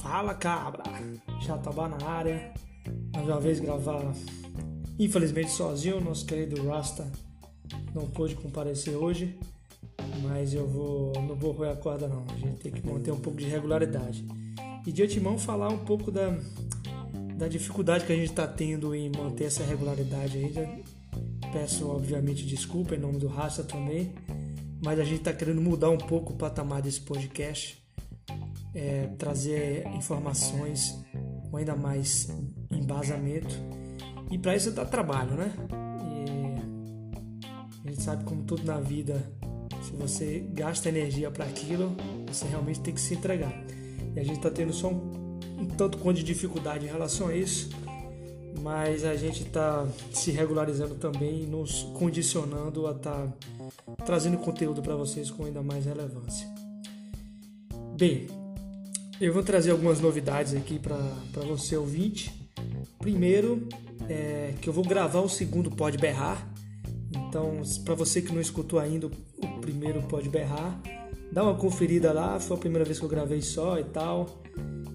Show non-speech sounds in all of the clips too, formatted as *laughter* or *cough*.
Fala cabra, Jatobá na área, mais uma vez gravar, infelizmente sozinho, nosso querido Rasta não pôde comparecer hoje, mas eu vou, não vou roer a corda não, a gente tem que manter um pouco de regularidade. E de antemão falar um pouco da, da dificuldade que a gente está tendo em manter essa regularidade aí. Peço, obviamente, desculpa em nome do Rasta também, mas a gente está querendo mudar um pouco o patamar desse podcast, é, trazer informações com ainda mais embasamento. E para isso dá trabalho, né? E a gente sabe como tudo na vida, se você gasta energia para aquilo, você realmente tem que se entregar. E a gente está tendo só um, um tanto quanto de dificuldade em relação a isso, mas a gente está se regularizando também nos condicionando a estar tá trazendo conteúdo para vocês com ainda mais relevância. Bem, eu vou trazer algumas novidades aqui para você ouvinte. Primeiro, é que eu vou gravar o segundo Pode Berrar. Então, para você que não escutou ainda o primeiro Pode Berrar, dá uma conferida lá, foi a primeira vez que eu gravei só e tal.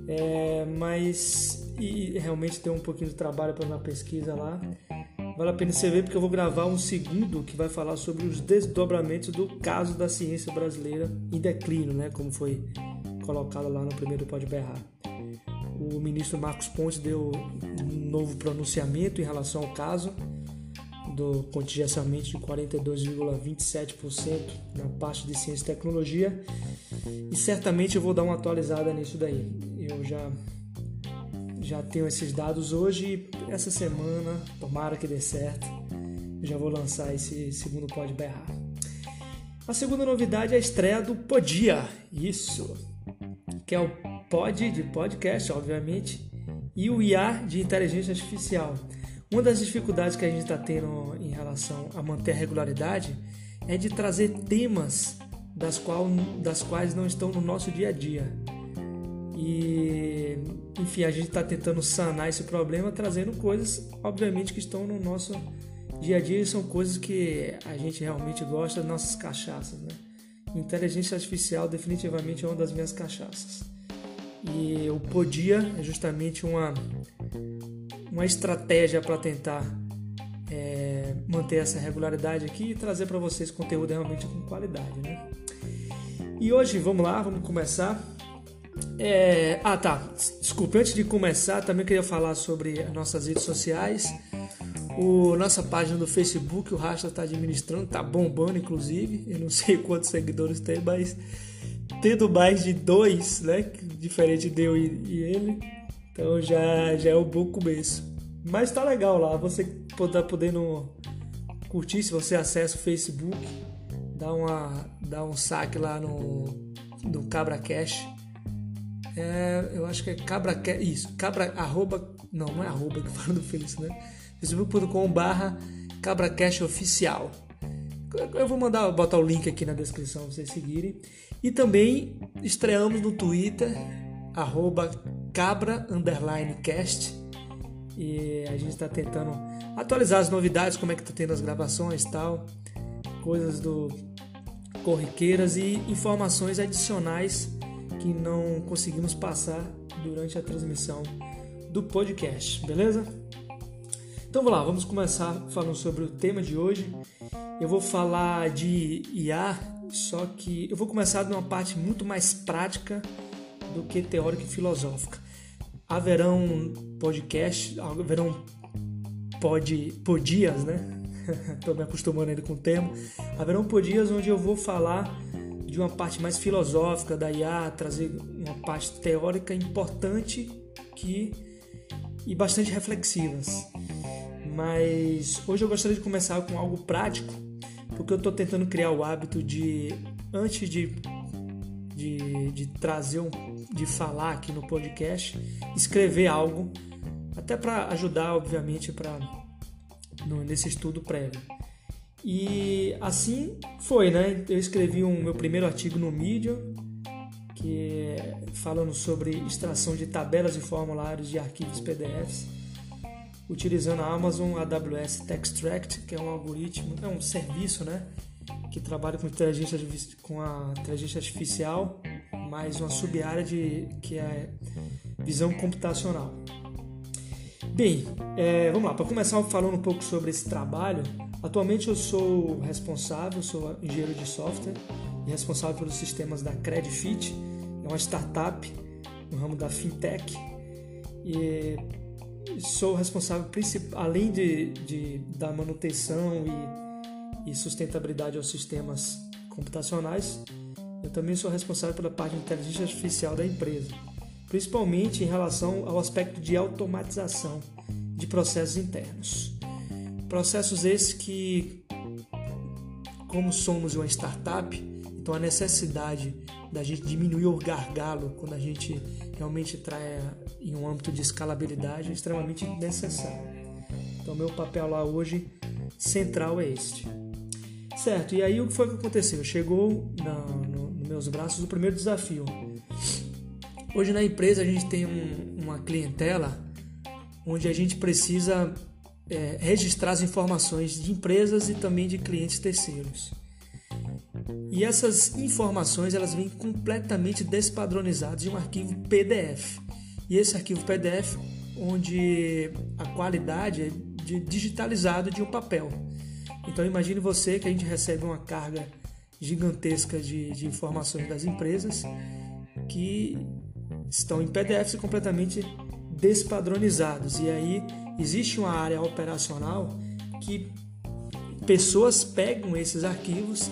É, mas e realmente tem um pouquinho de trabalho para uma pesquisa lá. Vale a pena você ver porque eu vou gravar um segundo que vai falar sobre os desdobramentos do caso da ciência brasileira em declínio, né, como foi colocado lá no primeiro Pode Berrar. O ministro Marcos Pontes deu um novo pronunciamento em relação ao caso do contingenciamento de 42,27% na parte de ciência e tecnologia. E certamente eu vou dar uma atualizada nisso daí. Eu já já tenho esses dados hoje e essa semana, tomara que dê certo, já vou lançar esse segundo Pode Berrar. A segunda novidade é a estreia do Podia, isso, que é o Pod de podcast, obviamente, e o IA de inteligência artificial. Uma das dificuldades que a gente está tendo em relação a manter a regularidade é de trazer temas das, qual, das quais não estão no nosso dia a dia. E, enfim, a gente está tentando sanar esse problema trazendo coisas, obviamente, que estão no nosso dia a dia e são coisas que a gente realmente gosta, nossas cachaças, né? Inteligência artificial definitivamente é uma das minhas cachaças. E o Podia é justamente uma uma estratégia para tentar é, manter essa regularidade aqui e trazer para vocês conteúdo realmente com qualidade, né? E hoje, vamos lá, vamos começar. É... Ah, tá. Desculpe, antes de começar, também queria falar sobre as nossas redes sociais. O, nossa página do Facebook, o Rasta está administrando, tá bombando, inclusive. Eu não sei *laughs* quantos seguidores tem, mas tendo mais de dois, né? Diferente de eu e, e ele, então já, já é um bom começo. Mas tá legal lá, você tá podendo curtir se você acessa o Facebook, dá, uma, dá um saque lá no, no Cabra Cash. É, eu acho que é Cabra isso, Cabra, arroba, não, não é arroba que *laughs* fala no Face, né? facebook.com barra Cabra Cash Oficial. Eu vou mandar, botar o link aqui na descrição para vocês seguirem. E também estreamos no Twitter, arroba cabra underline cast e a gente está tentando atualizar as novidades, como é que tá tendo as gravações tal, coisas do corriqueiras e informações adicionais que não conseguimos passar durante a transmissão do podcast, beleza? Então vamos lá, vamos começar falando sobre o tema de hoje. Eu vou falar de IA, só que eu vou começar de uma parte muito mais prática do que teórica e filosófica. Haverão podcast, haverão pod, podias, né? *laughs* Estou me acostumando ainda com o termo. Haverão podias onde eu vou falar de uma parte mais filosófica da IA, trazer uma parte teórica importante que e bastante reflexivas. Mas hoje eu gostaria de começar com algo prático, porque eu estou tentando criar o hábito de, antes de de, de trazer um, de falar aqui no podcast, escrever algo, até para ajudar, obviamente, para nesse estudo prévio. E assim foi, né? Eu escrevi um meu primeiro artigo no Medium, que é falando sobre extração de tabelas e formulários de arquivos PDFs. utilizando a Amazon AWS Textract, que é um algoritmo, é um serviço, né, que trabalha com inteligência com a inteligência artificial, mais uma sub-área de que é visão computacional. Bem, é, vamos lá. Para começar falando um pouco sobre esse trabalho, atualmente eu sou responsável, sou engenheiro de software e responsável pelos sistemas da Credifit, é uma startup no ramo da fintech e sou responsável além de, de da manutenção e, e sustentabilidade aos sistemas computacionais, eu também sou responsável pela parte de inteligência artificial da empresa, principalmente em relação ao aspecto de automatização de processos internos. Processos esses que, como somos uma startup, então a necessidade da gente diminuir o gargalo quando a gente realmente trai em um âmbito de escalabilidade é extremamente necessário. Então meu papel lá hoje central é este. Certo, e aí o que foi que aconteceu? Chegou na, no, nos meus braços o primeiro desafio. Hoje na empresa a gente tem um, uma clientela onde a gente precisa é, registrar as informações de empresas e também de clientes terceiros. E essas informações elas vêm completamente despadronizadas em um arquivo PDF. E esse arquivo PDF, onde a qualidade é de digitalizado de um papel. Então imagine você que a gente recebe uma carga gigantesca de, de informações das empresas que estão em PDFs completamente despadronizados. E aí existe uma área operacional que pessoas pegam esses arquivos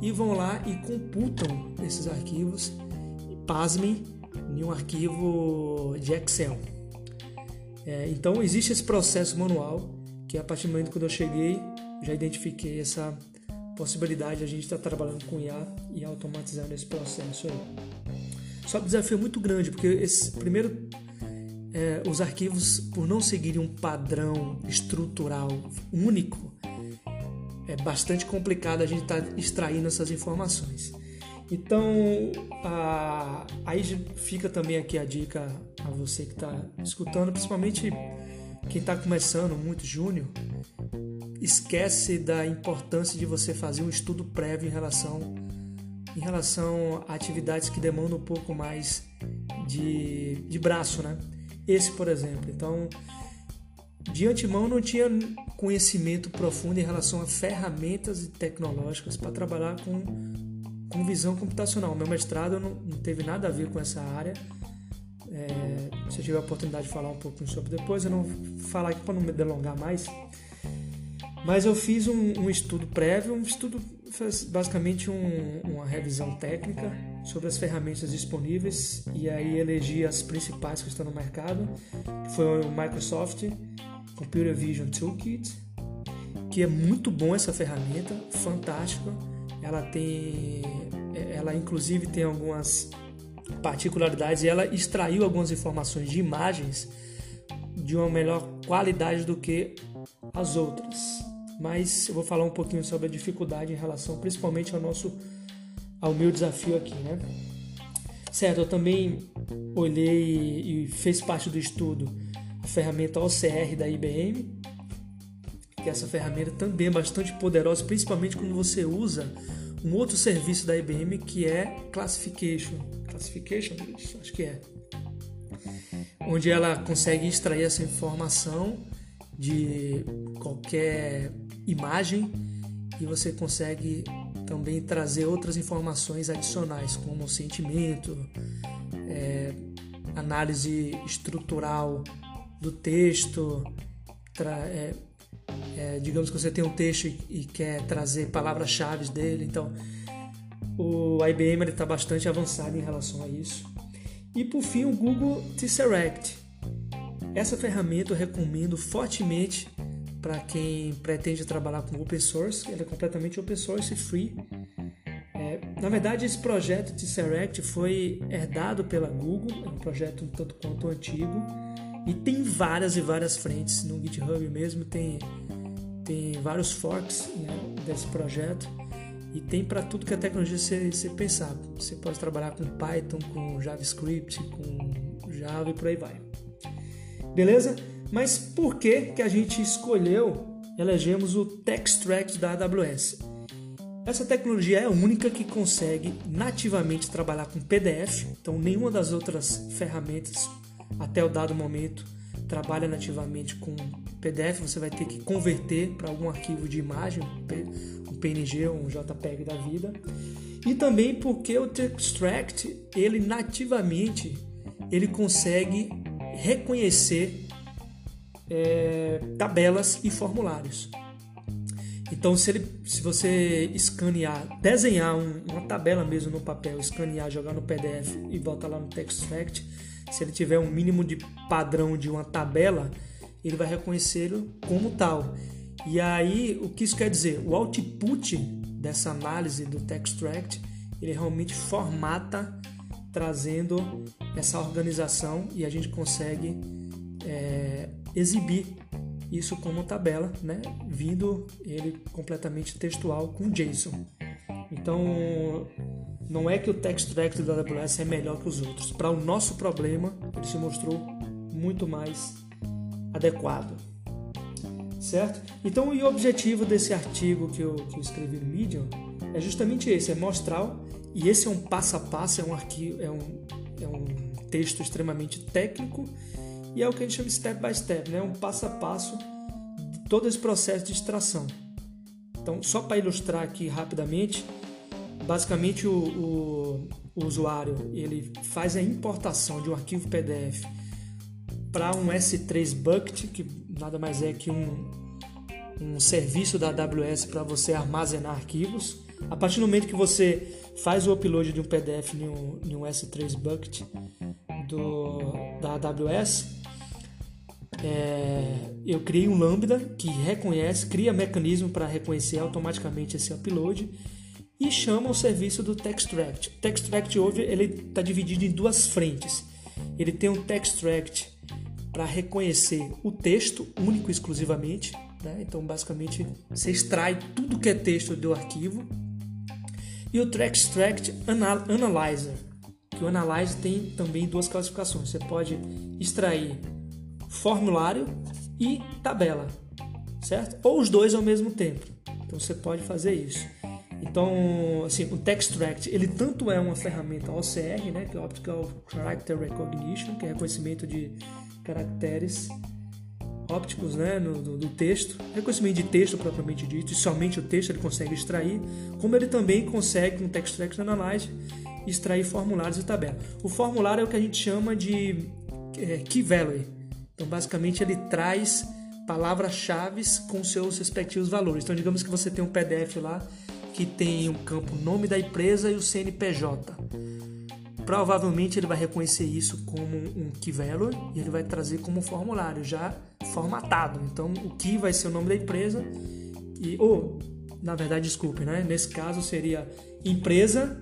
e vão lá e computam esses arquivos, pasmem, em um arquivo de Excel. É, então existe esse processo manual que a partir do momento que eu cheguei já identifiquei essa possibilidade de a gente estar trabalhando com IA e automatizando esse processo aí. Só o desafio muito grande porque esse primeiro é, os arquivos por não seguirem um padrão estrutural único é bastante complicado a gente estar tá extraindo essas informações. Então, a, aí fica também aqui a dica a você que está escutando, principalmente quem está começando muito júnior, esquece da importância de você fazer um estudo prévio em relação em relação a atividades que demandam um pouco mais de, de braço, né? Esse, por exemplo. Então, de antemão não tinha conhecimento profundo em relação a ferramentas tecnológicas para trabalhar com, com visão computacional. Meu mestrado não, não teve nada a ver com essa área. É, se eu tiver a oportunidade de falar um pouquinho sobre depois, eu não vou falar aqui para não me delongar mais. Mas eu fiz um, um estudo prévio, um estudo basicamente um, uma revisão técnica sobre as ferramentas disponíveis e aí elegi as principais que estão no mercado, que foi o Microsoft Computer Vision Toolkit, que é muito bom essa ferramenta, fantástica. Ela tem, ela inclusive tem algumas particularidades e ela extraiu algumas informações de imagens de uma melhor qualidade do que as outras. Mas eu vou falar um pouquinho sobre a dificuldade em relação principalmente ao nosso ao meu desafio aqui, né? Certo, eu também olhei e fez parte do estudo ferramenta OCR da IBM, que essa ferramenta também é bastante poderosa, principalmente quando você usa um outro serviço da IBM que é Classification. Classification, acho que é. Onde ela consegue extrair essa informação de qualquer imagem e você consegue também trazer outras informações adicionais, como sentimento, é, análise estrutural do texto, é, é, digamos que você tem um texto e, e quer trazer palavras-chave dele, então o IBM está bastante avançado em relação a isso. E por fim, o Google Tesseract. Essa ferramenta eu recomendo fortemente para quem pretende trabalhar com open source. Ela é completamente open source e free. É, na verdade, esse projeto Tesseract foi herdado pela Google, é um projeto um tanto quanto antigo e tem várias e várias frentes no GitHub mesmo, tem, tem vários forks né, desse projeto e tem para tudo que a tecnologia você, você pensar. Você pode trabalhar com Python, com JavaScript, com Java e por aí vai. Beleza? Mas por que, que a gente escolheu, elegemos o Textract da AWS? Essa tecnologia é a única que consegue nativamente trabalhar com PDF, então nenhuma das outras ferramentas até o dado momento trabalha nativamente com PDF, você vai ter que converter para algum arquivo de imagem, um PNG ou um JPEG da vida. E também porque o Textract, ele nativamente ele consegue reconhecer é, tabelas e formulários. Então, se, ele, se você escanear, desenhar um, uma tabela mesmo no papel, escanear, jogar no PDF e botar lá no Textract, se ele tiver um mínimo de padrão de uma tabela, ele vai reconhecê-lo como tal. E aí, o que isso quer dizer? O output dessa análise do Textract, ele realmente formata trazendo essa organização e a gente consegue é, exibir isso como tabela, né? vindo ele completamente textual com JSON. Então, não é que o Textract da AWS é melhor que os outros. Para o nosso problema, ele se mostrou muito mais adequado. Certo? Então, o objetivo desse artigo que eu, que eu escrevi no Medium é justamente esse, é mostrar, e esse é um passo a passo, é um arquivo, é um, é um texto extremamente técnico e é o que a gente chama step by step, né? um passo a passo de todo esse processo de extração. Então, só para ilustrar aqui rapidamente, basicamente o, o, o, usuário ele faz a importação de um arquivo PDF para um S3 Bucket, que nada mais é que um, um serviço da AWS para você armazenar arquivos. A partir do momento que você faz o upload de um PDF em um, em um S3 Bucket do, da AWS, é, eu criei um Lambda que reconhece, cria mecanismo para reconhecer automaticamente esse upload e chama o serviço do Textract. O Textract hoje está dividido em duas frentes. Ele tem um Textract para reconhecer o texto único exclusivamente, né? então basicamente você extrai tudo que é texto do arquivo e o Textract Analyzer, que o Analyzer tem também duas classificações. Você pode extrair formulário e tabela, certo? Ou os dois ao mesmo tempo. Então você pode fazer isso. Então, assim, o Textract, ele tanto é uma ferramenta OCR, né, que é Optical Character Recognition, que é reconhecimento de caracteres ópticos, né, no, do, do, texto, reconhecimento de texto propriamente dito, e somente o texto ele consegue extrair, como ele também consegue com o Textract Analyze extrair formulários e tabela. O formulário é o que a gente chama de é, Key Value. Então, basicamente, ele traz palavras-chave com seus respectivos valores. Então, digamos que você tem um PDF lá que tem um campo nome da empresa e o CNPJ. Provavelmente ele vai reconhecer isso como um key value e ele vai trazer como formulário já formatado. Então o key vai ser o nome da empresa e ou na verdade, desculpe, né? Nesse caso seria empresa,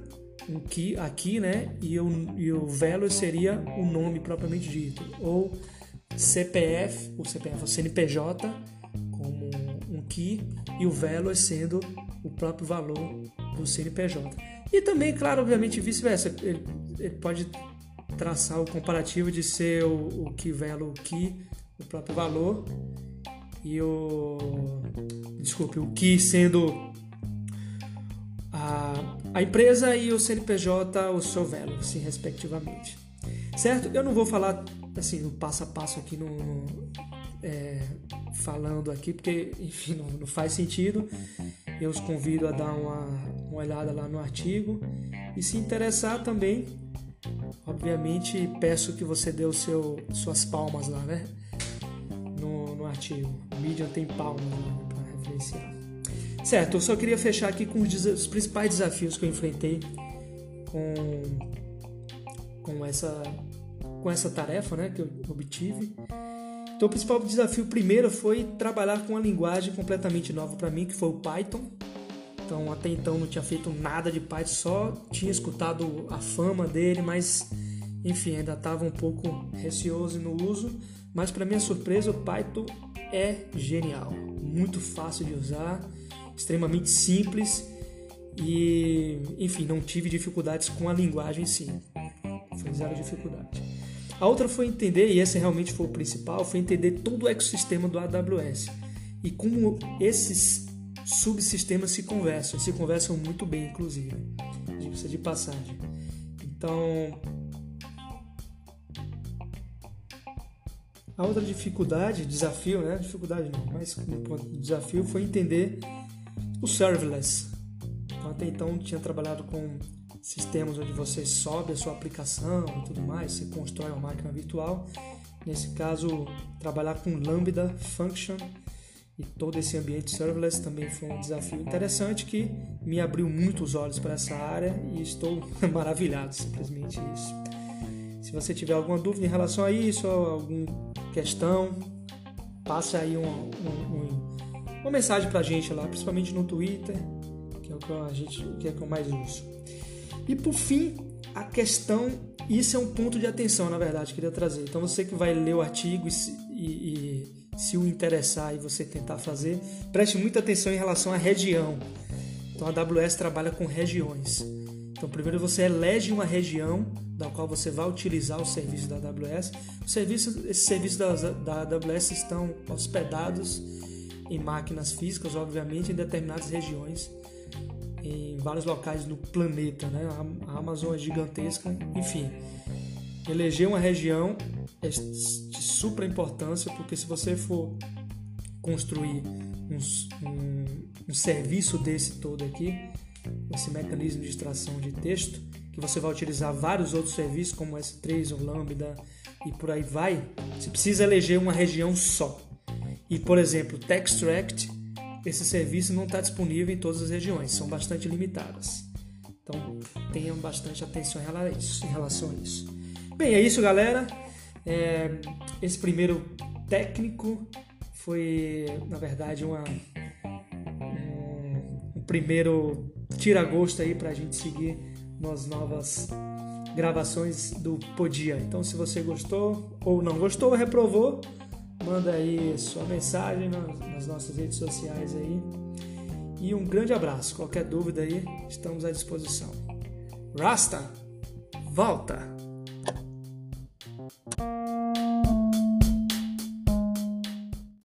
um key aqui, né? E o, e o value seria o nome propriamente dito. Ou CPF, o CPF, o CNPJ como um key e o value sendo o próprio valor do CNPJ. E também, claro, obviamente, vice-versa. Ele, ele, pode traçar o comparativo de ser o, o que velo o que, o próprio valor, e o. Desculpe, o que sendo a, a empresa e o CNPJ, o seu velo, assim, respectivamente. Certo? Eu não vou falar assim, o passo a passo aqui no, no é, falando aqui, porque enfim, não, não faz sentido. Eu os convido a dar uma, uma olhada lá no artigo e se interessar também, obviamente peço que você dê o seu, suas palmas lá, né? No, no artigo. O Medium tem palmas para referenciar. Certo, eu só queria fechar aqui com os, os principais desafios que eu enfrentei com, com, essa, com essa tarefa né, que eu obtive. Então, o principal desafio primeiro foi trabalhar com uma linguagem completamente nova para mim, que foi o Python. Então, até então não tinha feito nada de Python, só tinha escutado a fama dele, mas enfim, ainda estava um pouco receoso no uso. Mas, para minha surpresa, o Python é genial, muito fácil de usar, extremamente simples e, enfim, não tive dificuldades com a linguagem em si. Foi zero dificuldade. A outra foi entender, e esse realmente foi o principal, foi entender todo o ecossistema do AWS e como esses subsistemas se conversam, se conversam muito bem, inclusive, de passagem. Então, a outra dificuldade, desafio, né? Dificuldade não, mas desafio foi entender o serverless. Então, até então tinha trabalhado com sistemas onde você sobe a sua aplicação e tudo mais, você constrói uma máquina virtual. Nesse caso, trabalhar com Lambda Function e todo esse ambiente serverless também foi um desafio interessante que me abriu muito os olhos para essa área e estou *laughs* maravilhado, simplesmente isso. Se você tiver alguma dúvida em relação a isso, alguma questão, passe aí um, um, um, uma mensagem para a gente lá, principalmente no Twitter, que é o que a gente, que é que eu mais uso. E por fim, a questão, isso é um ponto de atenção, na verdade, que eu queria trazer. Então você que vai ler o artigo e, e se o interessar e você tentar fazer, preste muita atenção em relação à região. Então a AWS trabalha com regiões. Então primeiro você elege uma região da qual você vai utilizar o serviço da AWS. Os serviços, esses serviços da, da AWS estão hospedados em máquinas físicas, obviamente, em determinadas regiões, em vários locais no planeta. Né? A Amazon é gigantesca, enfim. Eleger uma região é de super importância, porque se você for construir um, um, um serviço desse todo aqui, esse mecanismo de extração de texto, que você vai utilizar vários outros serviços, como S3 ou Lambda e por aí vai, você precisa eleger uma região só. E, por exemplo, Textract, esse serviço não está disponível em todas as regiões, são bastante limitadas. Então, tenham bastante atenção em relação a isso. Bem, é isso, galera. É, esse primeiro técnico foi, na verdade, uma, um, um primeiro tira-gosto aí para a gente seguir nas novas gravações do Podia. Então, se você gostou ou não gostou, reprovou, manda aí sua mensagem nas, nossas redes sociais aí. E um grande abraço. Qualquer dúvida aí, estamos à disposição. Rasta, volta!